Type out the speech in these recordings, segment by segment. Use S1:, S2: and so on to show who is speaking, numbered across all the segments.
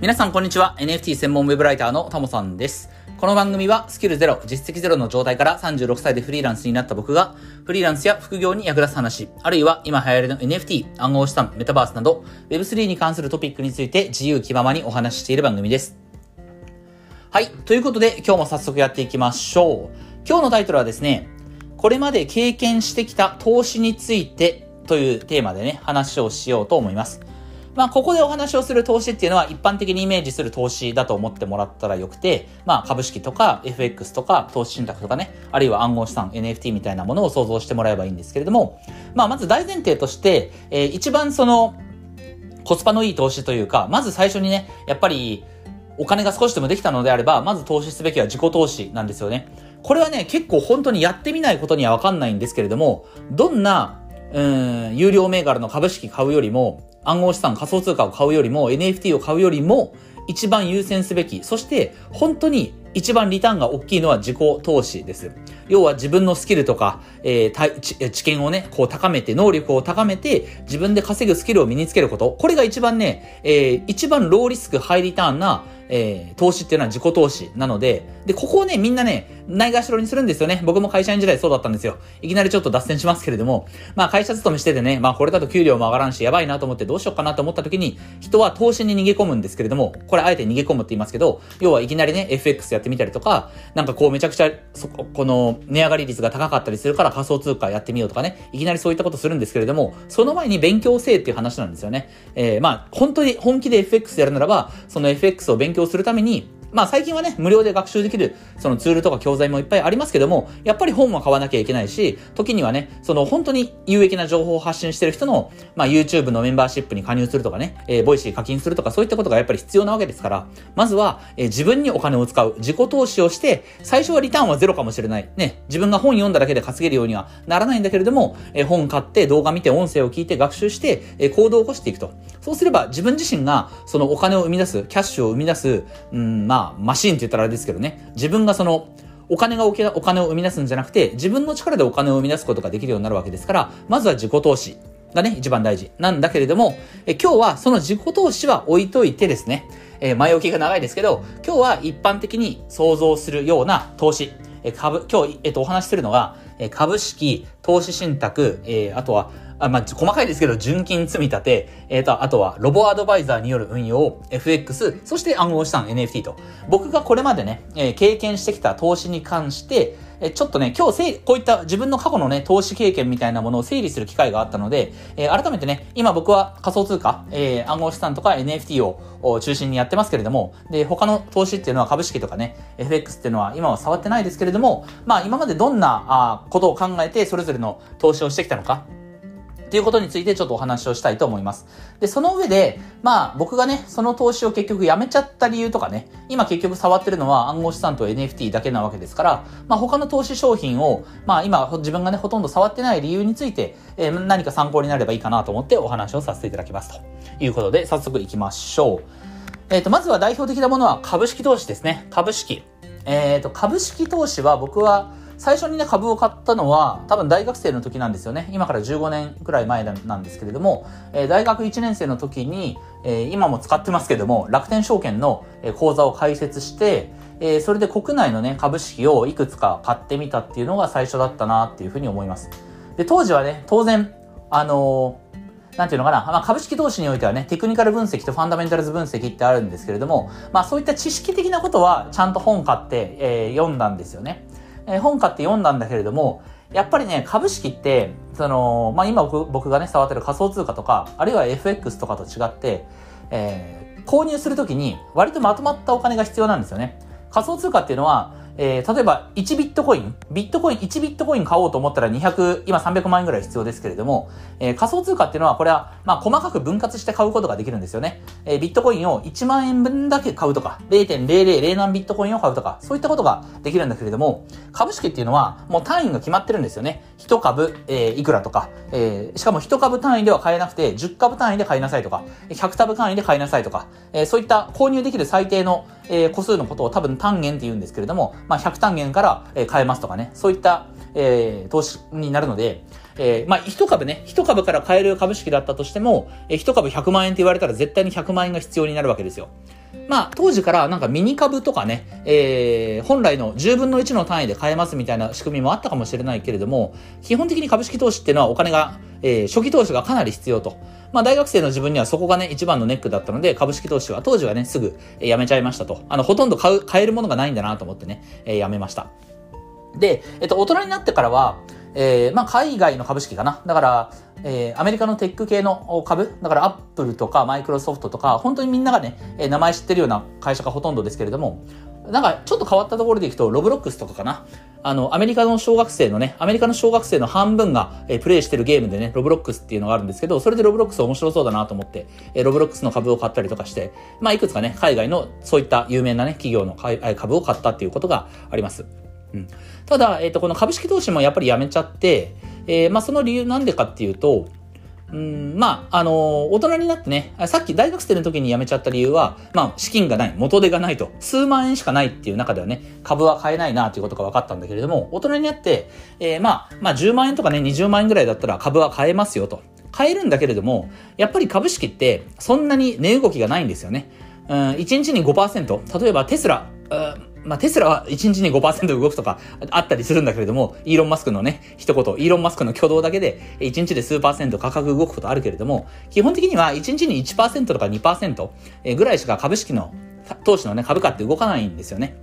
S1: 皆さんこんにちは。NFT 専門ウェブライターのタモさんです。この番組はスキルゼロ、実績ゼロの状態から36歳でフリーランスになった僕が、フリーランスや副業に役立つ話、あるいは今流行りの NFT、暗号資産、メタバースなど、Web3 に関するトピックについて自由気ままにお話ししている番組です。はい。ということで、今日も早速やっていきましょう。今日のタイトルはですね、これまで経験してきた投資についてというテーマでね、話をしようと思います。まあ、ここでお話をする投資っていうのは一般的にイメージする投資だと思ってもらったらよくて、まあ、株式とか FX とか投資信託とかね、あるいは暗号資産、NFT みたいなものを想像してもらえばいいんですけれども、まあ、まず大前提として、えー一番その、コスパのいい投資というか、まず最初にね、やっぱり、お金が少しでもできたのであれば、まず投資すべきは自己投資なんですよね。これはね、結構本当にやってみないことにはわかんないんですけれども、どんな、うん、有料銘柄の株式買うよりも、暗号資産、仮想通貨を買うよりも、NFT を買うよりも、一番優先すべき、そして本当に一番リターンが大きいのは自己投資です。要は自分のスキルとか、えー知知見をね、こう高めて、能力を高めて、自分で稼ぐスキルを身につけること。これが一番ね、えー一番ローリスク、ハイリターンな、えー投資っていうのは自己投資なので、で、ここをね、みんなね、ないがしろにするんですよね。僕も会社員時代そうだったんですよ。いきなりちょっと脱線しますけれども、まあ会社勤めしててね、まあこれだと給料も上がらんし、やばいなと思ってどうしようかなと思った時に、人は投資に逃げ込むんですけれども、これあえて逃げ込むって言いますけど、要はいきなりね、FX やってみたりとか、なんかこうめちゃくちゃ、そこ、この値上がり率が高かったりするから仮想通貨やってみようとかね、いきなりそういったことするんですけれども、その前に勉強せえっていう話なんですよね。えー、まあ本当に本気で FX やるならば、その FX を勉強するために、まあ最近はね、無料で学習できる、そのツールとか教材もいっぱいありますけども、やっぱり本は買わなきゃいけないし、時にはね、その本当に有益な情報を発信してる人の、まあ YouTube のメンバーシップに加入するとかね、えー、 Voicy 課金するとかそういったことがやっぱり必要なわけですから、まずは、えー自分にお金を使う、自己投資をして、最初はリターンはゼロかもしれない。ね、自分が本読んだだけで稼げるようにはならないんだけれども、えー本買って動画見て音声を聞いて学習して、えー行動を起こしていくと。そうすれば自分自身がそのお金を生み出す、キャッシュを生み出す、うん、まあ、マシンって言ったらあれですけどね、自分がその、お金がお金を生み出すんじゃなくて、自分の力でお金を生み出すことができるようになるわけですから、まずは自己投資がね、一番大事。なんだけれども、え今日はその自己投資は置いといてですね、え前置きが長いですけど、今日は一般的に想像するような投資、え株、今日、えっと、お話しするのが、え株式、投資信託、えーあとは、あまあ、細かいですけど、純金積み立て、えっ、と、あとは、ロボアドバイザーによる運用、FX、そして暗号資産 NFT と。僕がこれまでね、えー経験してきた投資に関して、えちょっとね、今日せい、こういった自分の過去のね、投資経験みたいなものを整理する機会があったので、えー改めてね、今僕は仮想通貨、えー暗号資産とか NFT を中心にやってますけれども、で、他の投資っていうのは株式とかね、FX っていうのは今は触ってないですけれども、まあ今までどんなあことを考えてそれぞれの投資をしてきたのか、っていうことについてちょっとお話をしたいと思います。で、その上で、まあ僕がね、その投資を結局やめちゃった理由とかね、今結局触ってるのは暗号資産と NFT だけなわけですから、まあ他の投資商品を、まあ今自分がね、ほとんど触ってない理由について、えー何か参考になればいいかなと思ってお話をさせていただきますということで、早速行きましょう。えっ、と、まずは代表的なものは株式投資ですね。株式。えっ、と、株式投資は僕は最初にね、株を買ったのは多分大学生の時なんですよね。今から15年くらい前なんですけれども、えー大学1年生の時に、えー今も使ってますけども、楽天証券のえー口座を開設して、えーそれで国内のね、株式をいくつか買ってみたっていうのが最初だったなっていうふうに思います。で、当時はね、当然、あのなんていうのかな、まあ、株式投資においてはね、テクニカル分析とファンダメンタルズ分析ってあるんですけれども、まあそういった知識的なことはちゃんと本買って、えー読んだんですよね。えー本買って読んだんだけれども、やっぱりね、株式って、その、まあ今僕僕がね、触ってる仮想通貨とか、あるいは FX とかと違って、えー購入するときに割とまとまったお金が必要なんですよね。仮想通貨っていうのは、えー例えば1ビットコイン、ビットコイン、1ビットコイン買おうと思ったら200、今300万円ぐらい必要ですけれども、えー仮想通貨っていうのはこれは、まあ細かく分割して買うことができるんですよね。えービットコインを1万円分だけ買うとか、0.000何ビットコインを買うとか、そういったことができるんだけれども、株式っていうのはもう単位が決まってるんですよね。1株、えーいくらとか、えーしかも1株単位では買えなくて、10株単位で買いなさいとか、100株単位で買いなさいとか、えーそういった購入できる最低の、えー個数のことを多分単元って言うんですけれども、まあ、100単元から、えー買えますとかね、そういった、えー投資になるので、えーまあ、一株ね、一株から買える株式だったとしても、えー一株100万円って言われたら絶対に100万円が必要になるわけですよ。まあ、当時からなんかミニ株とかね、えー、本来の10分の1の単位で買えますみたいな仕組みもあったかもしれないけれども、基本的に株式投資っていうのはお金が、えー、初期投資がかなり必要と。まあ、大学生の自分にはそこがね、一番のネックだったので、株式投資は当時はね、すぐ、え、やめちゃいましたと。あの、ほとんど買う、買えるものがないんだなと思ってね、え、やめました。で、えっと、大人になってからは、えー、まあ、海外の株式かな。だから、えー、アメリカのテック系の株、だからアップルとかマイクロソフトとか、本当にみんながね、えー、名前知ってるような会社がほとんどですけれども、なんかちょっと変わったところでいくと、 Roblox とかかな。あの、アメリカの小学生のね、アメリカの小学生の半分が、えー、プレイしてるゲームでね、 Roblox っていうのがあるんですけど、それで Roblox 面白そうだなと思って、えー、 Roblox の株を買ったりとかして、まあ、いくつかね、海外のそういった有名なね、企業の株を買ったっていうことがあります。うん。ただ、えっ、ー、と、この株式投資もやっぱりやめちゃって、えー、まあ、その理由なんでかっていうと、うん、まあ、あのー、大人になってね、さっき大学生の時に辞めちゃった理由は、まあ、資金がない、元手がないと、数万円しかないっていう中ではね、株は買えないなっていうことが分かったんだけれども、大人になって、えー、まあ、まあ、10万円とかね、20万円ぐらいだったら株は買えますよと。買えるんだけれども、やっぱり株式ってそんなに値動きがないんですよね。うん、1日に5%、例えばテスラ、うんまあ、テスラは1日に5%動くとかあったりするんだけれども、イーロン・マスクのね、一言、イーロン・マスクの挙動だけで、1日で数パーセント価格動くことあるけれども、基本的には1日に1%とか2%ぐらいしか株式の、投資のね、株価って動かないんですよね。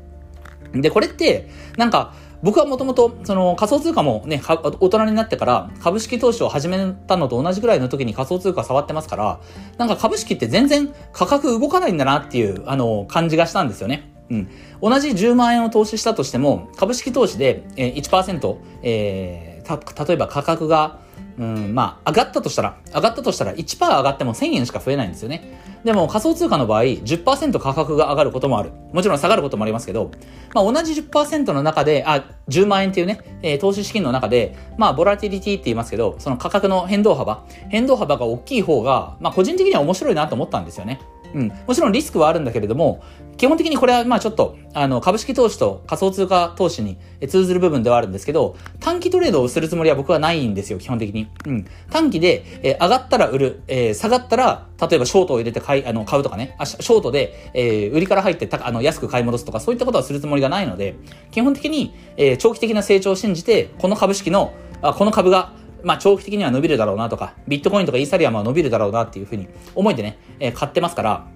S1: で、これって、なんか、僕はもともと、その仮想通貨もね、大人になってから株式投資を始めたのと同じぐらいの時に仮想通貨触ってますから、なんか株式って全然価格動かないんだなっていう、あの、感じがしたんですよね。うん。同じ10万円を投資したとしても、株式投資で1%、えー、た、例えば価格が、うん、まあ、上がったとしたら、上がったとしたら1%上がっても1000円しか増えないんですよね。でも仮想通貨の場合、10%価格が上がることもある。もちろん下がることもありますけど、まあ、同じ10%の中で、あ、10万円っていうね、投資資金の中で、まあ、ボラティリティって言いますけど、その価格の変動幅、変動幅が大きい方が、まあ、個人的には面白いなと思ったんですよね。うん。もちろんリスクはあるんだけれども、基本的にこれはまあちょっと、あの、株式投資と仮想通貨投資に通ずる部分ではあるんですけど、短期トレードをするつもりは僕はないんですよ、基本的に。うん。短期で、えー、上がったら売る、えー、下がったら、例えばショートを入れて買い、あの、買うとかね、あショートで、えー、売りから入ってた、あの、安く買い戻すとか、そういったことはするつもりがないので、基本的に、えー、長期的な成長を信じて、この株式の、あこの株が、まあ、長期的には伸びるだろうなとか、ビットコインとかイーサリアムは伸びるだろうなっていうふうに思いでね、えー、買ってますから、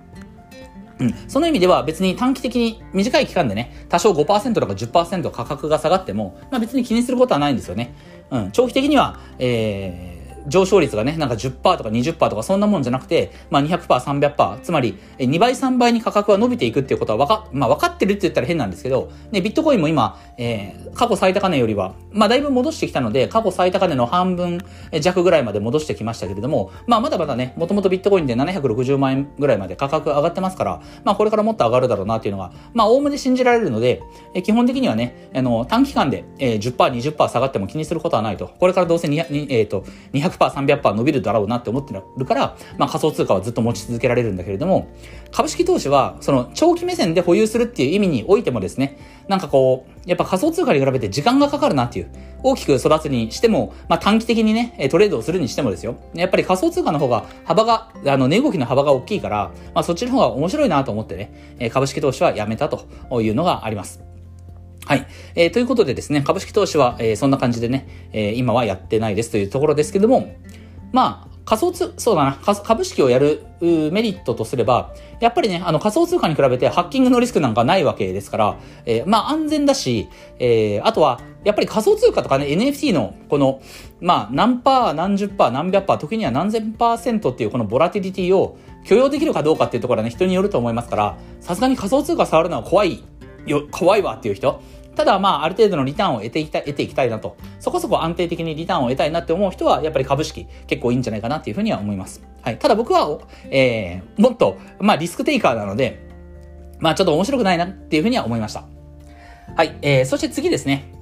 S1: うん。その意味では別に短期的に短い期間でね、多少5%とか10%価格が下がっても、まあ別に気にすることはないんですよね。うん。長期的には、えー、上昇率がね、なんか10%とか20%とかそんなもんじゃなくて、まあ200%、300%、つまり2倍、3倍に価格は伸びていくっていうことは分か、まあ分かってるって言ったら変なんですけど、ね、ビットコインも今、えー、過去最高値よりは、まあだいぶ戻してきたので、過去最高値の半分弱ぐらいまで戻してきましたけれども、まあまだまだね、もともとビットコインで760万円ぐらいまで価格上がってますから、まあこれからもっと上がるだろうなっていうのが、まあおおむね信じられるので、え基本的にはね、あの、短期間で、えー、10%、20%下がっても気にすることはないと。これからどうせ200、えっ、ー、と、200、300%伸びるだろうなって思ってるから、まあ仮想通貨はずっと持ち続けられるんだけれども、株式投資は、その長期目線で保有するっていう意味においてもですね、なんかこう、やっぱ仮想通貨に比べて時間がかかるなっていう、大きく育つにしても、まあ短期的にね、トレードをするにしてもですよ。やっぱり仮想通貨の方が幅が、あの、値動きの幅が大きいから、まあそっちの方が面白いなと思ってね、株式投資はやめたというのがあります。はい。えー、ということでですね、株式投資は、えー、そんな感じでね、えー、今はやってないですというところですけども、まあ、仮想通、そうだな、株式をやるメリットとすれば、やっぱりね、あの仮想通貨に比べてハッキングのリスクなんかないわけですから、えー、まあ安全だし、えー、あとは、やっぱり仮想通貨とかね、NFT のこの、まあ何パー、何十パー、何百パー、時には何千パーセントっていうこのボラティリティを許容できるかどうかっていうところはね、人によると思いますから、さすがに仮想通貨触るのは怖いよ、怖いわっていう人、ただまあある程度のリターンを得ていきたい、得ていきたいなと。そこそこ安定的にリターンを得たいなって思う人は、やっぱり株式結構いいんじゃないかなっていうふうには思います。はい。ただ僕は、えー、もっと、まあリスクテイカーなので、まあちょっと面白くないなっていうふうには思いました。はい。えー、そして次ですね。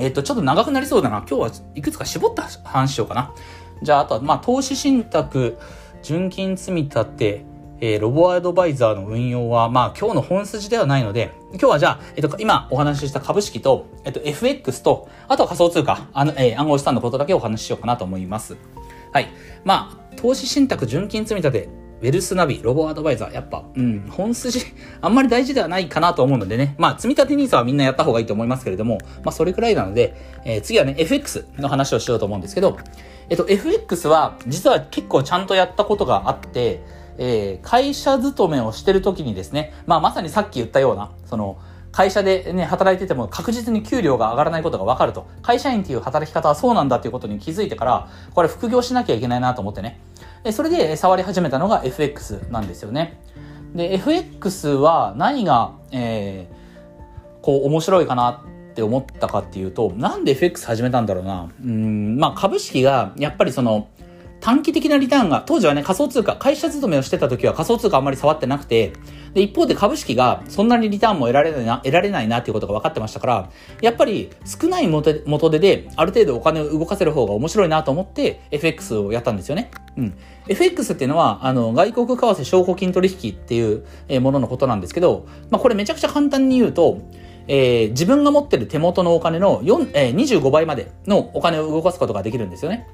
S1: えっ、と、ちょっと長くなりそうだな。今日はいくつか絞った話しようかな。じゃあ、あとは、まあ、投資信託、純金積み立て、えー、ロボアドバイザーの運用は、まあ今日の本筋ではないので、今日はじゃあ、えっ、と、今お話しした株式と、えっ、と、FX と、あとは仮想通貨、あの、えー、暗号資産のことだけお話ししようかなと思います。はい。まあ、投資信託純金積立ウェルスナビ、ロボアドバイザー、やっぱ、うん、本筋、あんまり大事ではないかなと思うのでね、まあ、積み立て NISA はみんなやった方がいいと思いますけれども、まあ、それくらいなので、えー、次はね、FX の話をしようと思うんですけど、えっと、FX は、実は結構ちゃんとやったことがあって、えー、会社勤めをしてる時にですね、まあ、まさにさっき言ったような、その、会社でね、働いてても確実に給料が上がらないことがわかると。会社員っていう働き方はそうなんだっていうことに気づいてから、これ副業しなきゃいけないなと思ってね。それで触り始めたのが FX なんですよね。で、FX は何が、えー、こう面白いかなって思ったかっていうと、なんで FX 始めたんだろうな。うん、まあ株式がやっぱりその、短期的なリターンが、当時はね、仮想通貨、会社勤めをしてた時は仮想通貨あんまり触ってなくて、で、一方で株式がそんなにリターンも得られないな、得られないなっていうことが分かってましたから、やっぱり少ない元手で、ある程度お金を動かせる方が面白いなと思って、FX をやったんですよね。うん。FX っていうのは、あの、外国為替証拠金取引っていうもののことなんですけど、まあ、これめちゃくちゃ簡単に言うと、えー、自分が持ってる手元のお金の4、えー、25倍までのお金を動かすことができるんですよね。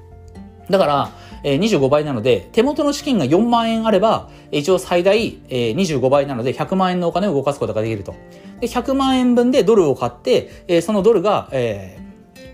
S1: だから、えー、25倍なので、手元の資金が4万円あれば、一応最大、えー、25倍なので100万円のお金を動かすことができると。で、100万円分でドルを買って、えー、そのドルが、え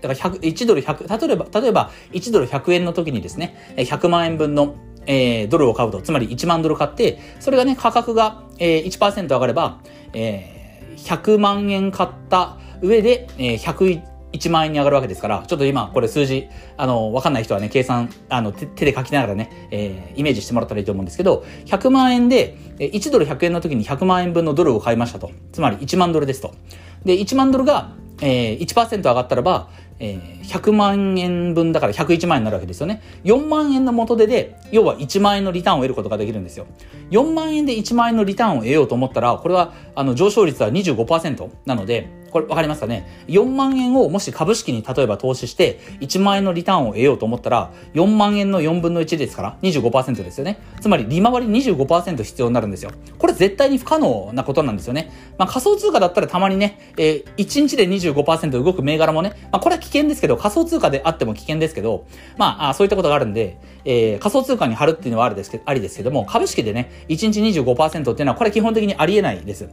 S1: ー、だから100、1ドル100、例えば、例えば、1ドル100円の時にですね、100万円分の、えー、ドルを買うと、つまり1万ドル買って、それがね、価格が、えー、1%上がれば、えー、100万円買った上で、えー、101 1万円に上がるわけですから、ちょっと今、これ数字、あの、わかんない人はね、計算、あの、手で書きながらね、えー、イメージしてもらったらいいと思うんですけど、100万円で、1ドル100円の時に100万円分のドルを買いましたと。つまり1万ドルですと。で、1万ドルが、えー、1%上がったらば、えー、100万円分だから101万円になるわけですよね。4万円の元手で、要は1万円のリターンを得ることができるんですよ。4万円で1万円のリターンを得ようと思ったら、これは、あの、上昇率は25%なので、これわかりますかね ?4 万円をもし株式に例えば投資して1万円のリターンを得ようと思ったら4万円の4分の1ですから25%ですよね。つまり利回り25%必要になるんですよ。これ絶対に不可能なことなんですよね。まあ仮想通貨だったらたまにね、えー、1日で25%動く銘柄もね、まあこれは危険ですけど仮想通貨であっても危険ですけど、まあそういったことがあるんで、えー、仮想通貨に貼るっていうのはあるですけありですけども、株式でね、1日25%っていうのはこれ基本的にありえないです。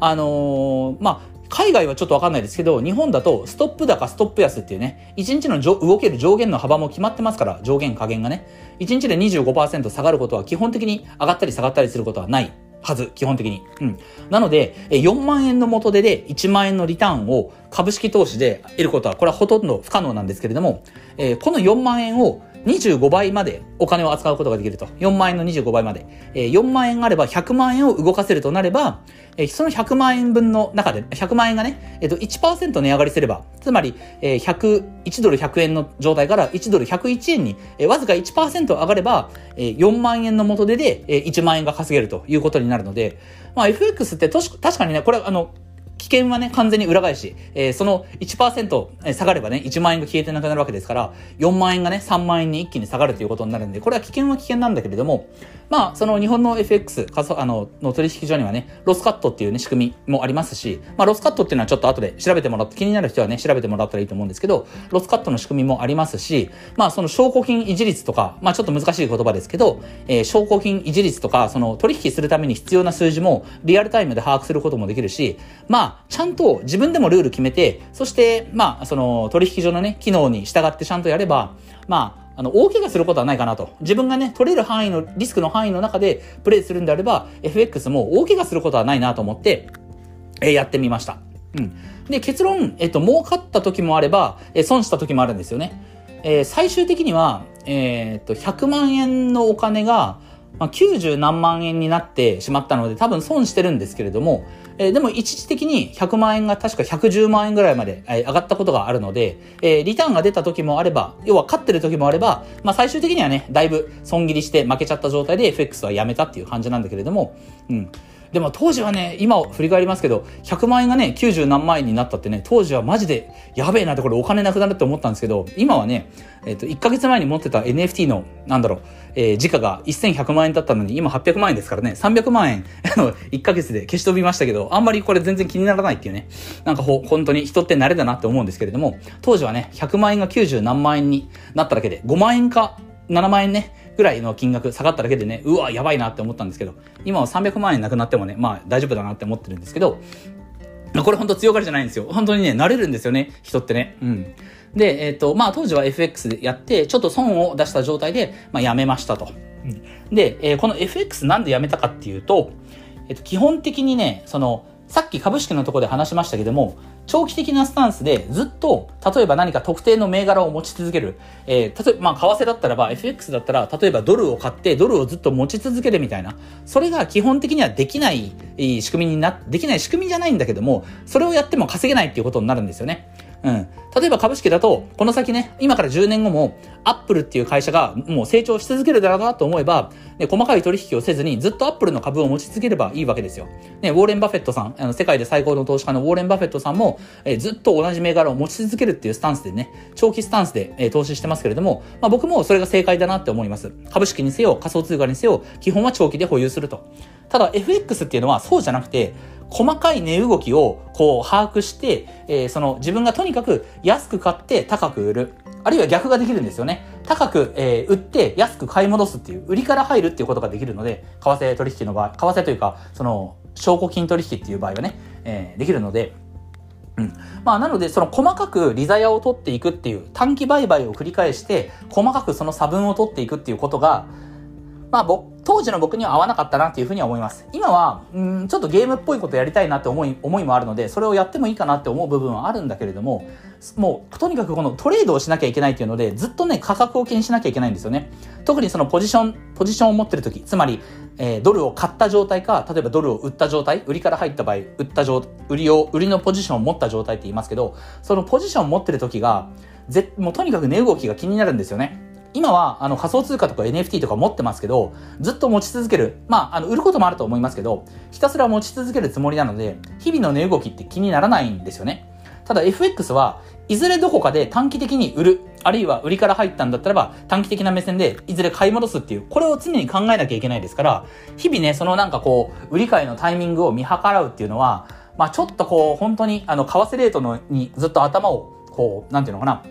S1: あのー、まあ海外はちょっとわかんないですけど、日本だとストップ高、ストップ安っていうね、1日の動ける上限の幅も決まってますから、上限下限がね。1日で25%下がることは基本的に上がったり下がったりすることはないはず、基本的に。うん。なので、4万円の元手で1万円のリターンを株式投資で得ることは、これはほとんど不可能なんですけれども、えー、この4万円を25倍までお金を扱うことができると。4万円の25倍まで。えー、4万円あれば100万円を動かせるとなれば、えー、その100万円分の中で、100万円がね、えっ、ー、と、1%値上がりすれば、つまり、えー、100、1ドル100円の状態から1ドル101円に、えー、わずか1%上がれば、えー、4万円の元手で、えー、1万円が稼げるということになるので、まあ、FX って確かにね、これ、あの、危険はね、完全に裏返し、えー、その1%下がればね、1万円が消えてなくなるわけですから、4万円がね、3万円に一気に下がるということになるんで、これは危険は危険なんだけれども、まあ、その日本の FX、あの、の取引所にはね、ロスカットっていうね、仕組みもありますし、まあ、ロスカットっていうのはちょっと後で調べてもらって、気になる人はね、調べてもらったらいいと思うんですけど、ロスカットの仕組みもありますし、まあ、その証拠金維持率とか、まあ、ちょっと難しい言葉ですけど、えー、証拠金維持率とか、その取引するために必要な数字もリアルタイムで把握することもできるし、まあ、ちゃんと自分でもルール決めて、そして、まあ、その取引所のね、機能に従ってちゃんとやれば、まあ、あの、大怪我することはないかなと。自分がね、取れる範囲の、リスクの範囲の中でプレイするんであれば、FX も大怪我することはないなと思って、えー、やってみました。うん。で、結論、えっと、儲かった時もあれば、えー、損した時もあるんですよね。え、最終的には、え、っと、100万円のお金が、まあ、90何万円になってしまったので、多分損してるんですけれども、えー、でも一時的に100万円が確か110万円ぐらいまで、えー、上がったことがあるので、えー、リターンが出た時もあれば、要は勝ってる時もあれば、まあ最終的にはね、だいぶ損切りして負けちゃった状態で FX はやめたっていう感じなんだけれども、うん。でも当時はね、今を振り返りますけど、100万円がね、90何万円になったってね、当時はマジで、やべえなってこれお金なくなるって思ったんですけど、今はね、えっ、ー、と、1ヶ月前に持ってた NFT の、なんだろう、えー、時価が1100万円だったのに、今800万円ですからね、300万円、あの、1ヶ月で消し飛びましたけど、あんまりこれ全然気にならないっていうね、なんかほ、本当に人って慣れだなって思うんですけれども、当時はね、100万円が90何万円になっただけで、5万円か7万円ね、ぐらいの金額下がっただけでね、うわ、やばいなって思ったんですけど、今は300万円なくなってもね、まあ大丈夫だなって思ってるんですけど、これ本当強がりじゃないんですよ。本当にね、慣れるんですよね、人ってね。うん。で、えっ、ー、と、まあ当時は FX でやって、ちょっと損を出した状態で、まあやめましたと。で、えー、この FX なんでやめたかっていうと、えっ、ー、と、基本的にね、その、さっき株式のところで話しましたけども、長期的なスタンスでずっと、例えば何か特定の銘柄を持ち続ける。えー、例えば、まあ、為替だったらば、FX だったら、例えばドルを買ってドルをずっと持ち続けるみたいな。それが基本的にはできない仕組みにな、できない仕組みじゃないんだけども、それをやっても稼げないっていうことになるんですよね。うん。例えば株式だと、この先ね、今から10年後も、アップルっていう会社がもう成長し続けるだろうなと思えば、ね、細かい取引をせずにずっとアップルの株を持ち続ければいいわけですよ。ね、ウォーレン・バフェットさん、あの世界で最高の投資家のウォーレン・バフェットさんも、えー、ずっと同じ銘柄を持ち続けるっていうスタンスでね、長期スタンスで、えー、投資してますけれども、まあ僕もそれが正解だなって思います。株式にせよ、仮想通貨にせよ、基本は長期で保有すると。ただ FX っていうのはそうじゃなくて、細かい値動きをこう把握して、えー、その自分がとにかく安く買って高く売る。あるいは逆ができるんですよね。高く、えー、売って安く買い戻すっていう、売りから入るっていうことができるので、為替取引の場合、為替というか、その、証拠金取引っていう場合はね、えー、できるので、うん。まあ、なので、その細かく利ザヤを取っていくっていう、短期売買を繰り返して、細かくその差分を取っていくっていうことが、まあ、僕、当時の僕には合わなかったなっていうふうには思います。今は、うん、ちょっとゲームっぽいことやりたいなって思い、思いもあるので、それをやってもいいかなって思う部分はあるんだけれども、もう、とにかくこのトレードをしなきゃいけないっていうので、ずっとね、価格を気にしなきゃいけないんですよね。特にそのポジション、ポジションを持ってる時、つまり、えー、ドルを買った状態か、例えばドルを売った状態、売りから入った場合、売った状、売りを、売りのポジションを持った状態って言いますけど、そのポジションを持ってる時が、ぜ、もうとにかく値動きが気になるんですよね。今はあの仮想通貨とか NFT とか持ってますけど、ずっと持ち続ける。まあ、あの、売ることもあると思いますけど、ひたすら持ち続けるつもりなので、日々の値動きって気にならないんですよね。ただ FX はいずれどこかで短期的に売る、あるいは売りから入ったんだったらば短期的な目線でいずれ買い戻すっていう、これを常に考えなきゃいけないですから、日々ね、そのなんかこう、売り買いのタイミングを見計らうっていうのは、まあちょっとこう、本当にあの、為替レートのにずっと頭をこう、なんていうのかな、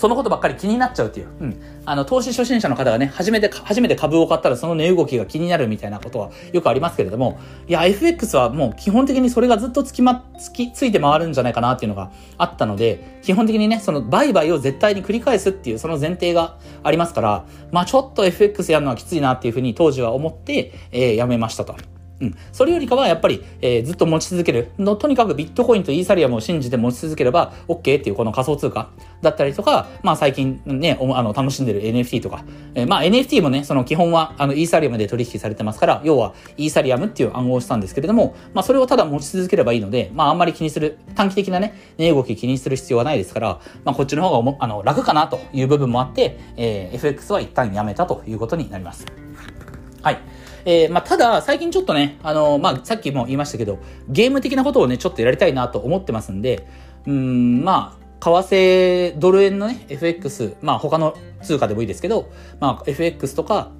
S1: そのことばっかり気になっちゃうっていう。うん。あの、投資初心者の方がね、初めて、初めて株を買ったらその値動きが気になるみたいなことはよくありますけれども、いや、FX はもう基本的にそれがずっとつきま、つき、ついて回るんじゃないかなっていうのがあったので、基本的にね、その売買を絶対に繰り返すっていうその前提がありますから、まあちょっと FX やるのはきついなっていうふうに当時は思って、えー、やめましたと。うん。それよりかはやっぱり、えー、ずっと持ち続けるの。とにかくビットコインとイーサリアムを信じて持ち続ければ OK っていうこの仮想通貨だったりとか、まあ最近ね、あの、楽しんでる NFT とか、えー、まあ NFT もね、その基本はあのイーサリアムで取引されてますから、要はイーサリアムっていう暗号資産ですけれども、まあそれをただ持ち続ければいいので、まああんまり気にする、短期的なね、値動き気にする必要はないですから、まあこっちの方があの楽かなという部分もあって、えー、FX は一旦やめたということになります。はい。えー、まあ、ただ、最近ちょっとね、あのー、まあ、さっきも言いましたけど、ゲーム的なことをね、ちょっとやりたいなと思ってますんで、うん、まあ、為替、ドル円のね、FX、まあ、他の通貨でもいいですけど、まあ、FX とか、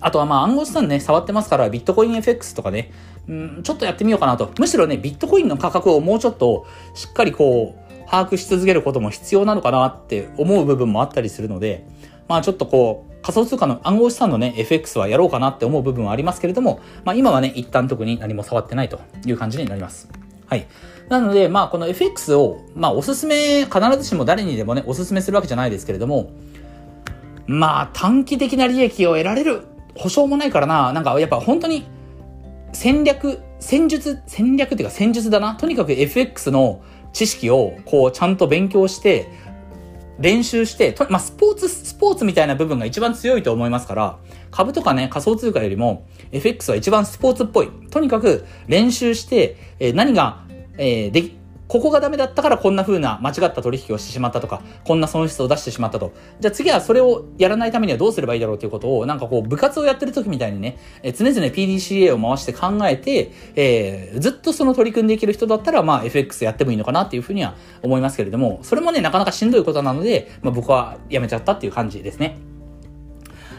S1: あとはまあ暗号資産ね、触ってますから、ビットコイン FX とかね、うん、ちょっとやってみようかなと。むしろね、ビットコインの価格をもうちょっとしっかりこう、把握し続けることも必要なのかなって思う部分もあったりするので、まあちょっとこう、仮想通貨の暗号資産のね、FX はやろうかなって思う部分はありますけれども、まあ今はね、一旦特に何も触ってないという感じになります。はい。なので、まあこの FX を、まあおすすめ、必ずしも誰にでもね、おすすめするわけじゃないですけれども、まあ短期的な利益を得られる保証もないからな、なんかやっぱ本当に戦略、戦術、戦略っていうか戦術だな。とにかく FX の知識をこうちゃんと勉強して、練習して、まあ、スポーツ、スポーツみたいな部分が一番強いと思いますから、株とかね、仮想通貨よりも、FX は一番スポーツっぽい。とにかく練習して、えー、何が、えー、でき、ここがダメだったからこんな風な間違った取引をしてしまったとか、こんな損失を出してしまったと。じゃあ次はそれをやらないためにはどうすればいいだろうということを、なんかこう部活をやってる時みたいにね、え常々 PDCA を回して考えて、えー、ずっとその取り組んでいける人だったら、まあ FX やってもいいのかなっていうふうには思いますけれども、それもね、なかなかしんどいことなので、まあ僕はやめちゃったっていう感じですね。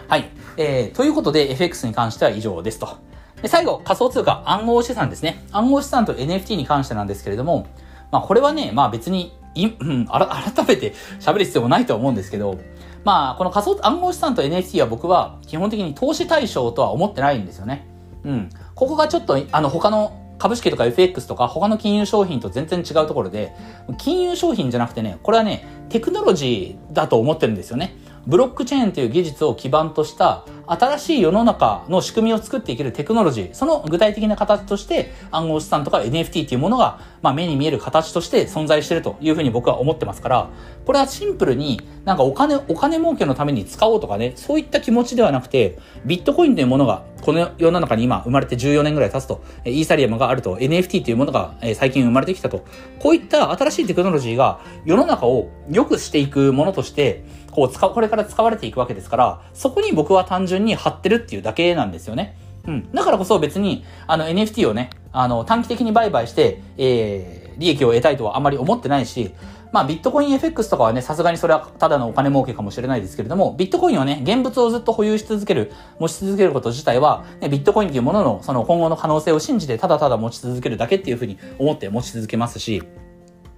S1: はい。えー、ということで FX に関しては以上ですと。で最後、仮想通貨暗号資産ですね。暗号資産と NFT に関してなんですけれども、まあこれはね、まあ別にい、うん、あら、改めて喋る必要もないと思うんですけど、まあ、この仮想暗号資産と NFT は僕は基本的に投資対象とは思ってないんですよね。うん。ここがちょっと、あの、他の株式とか FX とか他の金融商品と全然違うところで、金融商品じゃなくてね、これはね、テクノロジーだと思ってるんですよね。ブロックチェーンという技術を基盤とした新しい世の中の仕組みを作っていけるテクノロジー、その具体的な形として暗号資産とか NFT というものが、まあ、目に見える形として存在しているというふうに僕は思ってますから、これはシンプルになんかお金、お金儲けのために使おうとかね、そういった気持ちではなくて、ビットコインというものがこの世の中に今生まれて14年ぐらい経つと、イーサリアムがあると、NFT というものが最近生まれてきたと、こういった新しいテクノロジーが世の中を良くしていくものとして、こう使う、これから使われていくわけですから、そこに僕は単純に貼ってるっていうだけなんですよね。うん。だからこそ別に、あの NFT をね、あの短期的に売買して、えー、利益を得たいとはあまり思ってないし、まあビットコイン FX とかはね、さすがにそれはただのお金儲けかもしれないですけれども、ビットコインをね、現物をずっと保有し続ける、持ち続けること自体は、ね、ビットコインというもののその今後の可能性を信じてただただ持ち続けるだけっていうふうに思って持ち続けますし、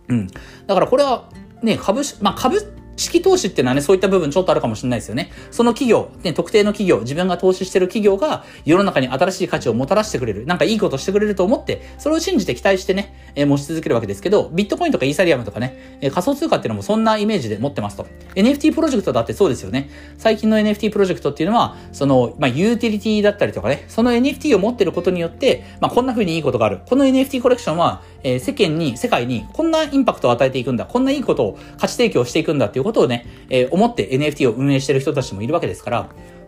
S1: うん。だからこれは、ね、株式、まあ株式投資っていうのはね、そういった部分ちょっとあるかもしれないですよね。その企業、ね、特定の企業、自分が投資してる企業が世の中に新しい価値をもたらしてくれる、なんかいいことしてくれると思って、それを信じて期待してね、えー、持ち続けるわけですけど、ビットコインとかイーサリアムとかね、えー、仮想通貨っていうのもそんなイメージで持ってますと。NFT プロジェクトだってそうですよね。最近の NFT プロジェクトっていうのは、その、まあ、ユーティリティだったりとかね、その NFT を持ってることによって、まあ、こんな風にいいことがある。この NFT コレクションは、えー、世間に、世界にこんなインパクトを与えていくんだ。こんないいことを価値提供していくんだっていうことをね、えー、思って NFT を運営してる人たちもいるわけですから、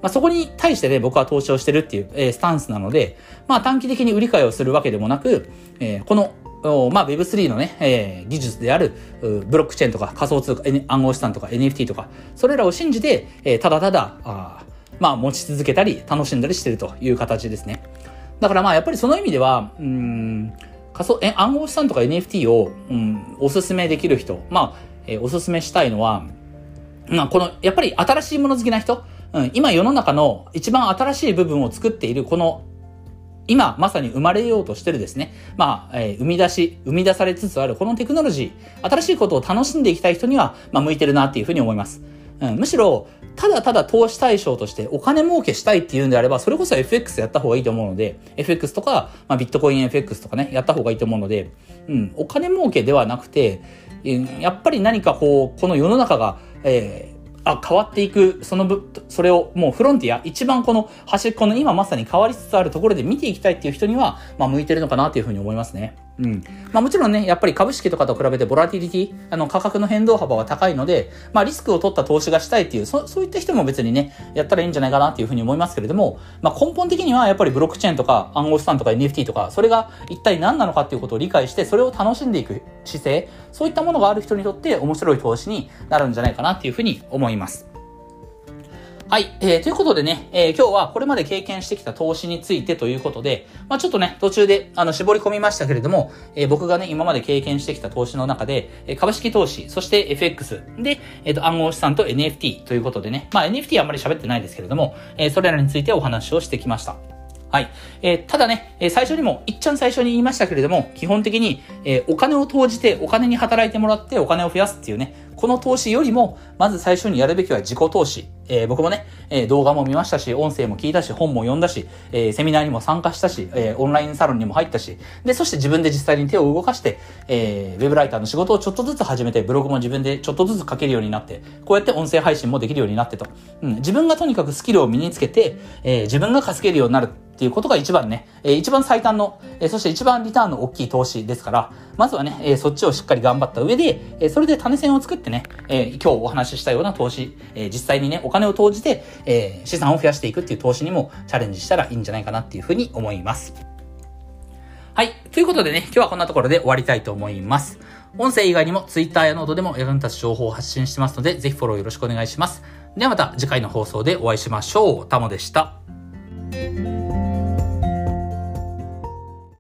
S1: まあ、そこに対してね、僕は投資をしてるっていう、えー、スタンスなので、まあ、短期的に売り買いをするわけでもなく、えー、このまあ、Web3 のね、えー、技術である、ブロックチェーンとか仮想通貨、暗号資産とか NFT とか、それらを信じて、えー、ただただ、あまあ、持ち続けたり、楽しんだりしてるという形ですね。だからまあ、やっぱりその意味では、うん、仮想、え、暗号資産とか NFT を、うん、おすすめできる人、まあ、えー、おすすめしたいのは、まあ、この、やっぱり新しいもの好きな人、うん、今世の中の一番新しい部分を作っているこの今まさに生まれようとしてるですね、まあ、えー、生み出し、生み出されつつあるこのテクノロジー、新しいことを楽しんでいきたい人には、まあ、向いてるなっていうふうに思います。うん、むしろ、ただただ投資対象としてお金儲けしたいっていうんであれば、それこそ FX やった方がいいと思うので、FX とか、まあ、ビットコイン FX とかね、やった方がいいと思うので、うん、お金儲けではなくて、やっぱり何かこう、この世の中が、えーあ、変わっていく、そのぶ、それをもうフロンティア、一番この端っこの今まさに変わりつつあるところで見ていきたいっていう人には、まあ向いてるのかなっていうふうに思いますね。うん。まあもちろんね、やっぱり株式とかと比べてボラティリティ、あの価格の変動幅は高いので、まあリスクを取った投資がしたいっていう、そそういった人も別にね、やったらいいんじゃないかなっていうふうに思いますけれども、まあ根本的にはやっぱりブロックチェーンとか暗号資産とか NFT とか、それが一体何なのかっていうことを理解して、それを楽しんでいく姿勢、そういったものがある人にとって面白い投資になるんじゃないかなっていうふうに思います。はい。えー、ということでね、えー、今日はこれまで経験してきた投資についてということで、まあちょっとね、途中で、あの、絞り込みましたけれども、えー、僕がね、今まで経験してきた投資の中で、え株式投資、そして FX で、えっ、と、暗号資産と NFT ということでね、まあ NFT あんまり喋ってないですけれども、えそれらについてお話をしてきました。はい。えー、ただね、えー、最初にも、いっちゃん最初に言いましたけれども、基本的に、えー、お金を投じて、お金に働いてもらってお金を増やすっていうね、この投資よりも、まず最初にやるべきは自己投資。えー、僕もね、えー、動画も見ましたし、音声も聞いたし、本も読んだし、えー、セミナーにも参加したし、えオンラインサロンにも入ったし、で、そして自分で実際に手を動かして、えウェブライターの仕事をちょっとずつ始めて、ブログも自分でちょっとずつ書けるようになって、こうやって音声配信もできるようになってと。うん、自分がとにかくスキルを身につけて、え自分が稼げるようになるっていうことが一番ね、え一番最短の、えそして一番リターンの大きい投資ですから、まずはね、えそっちをしっかり頑張った上で、えそれで種銭を作ってね、え今日お話ししたような投資、え実際にね、お金を投じて、え資産を増やしていくっていう投資にもチャレンジしたらいいんじゃないかなっていうふうに思います。はい。ということでね、今日はこんなところで終わりたいと思います。音声以外にも Twitter やノートでも役に立つ情報を発信してますので、ぜひフォローよろしくお願いします。ではまた次回の放送でお会いしましょう。タモでした。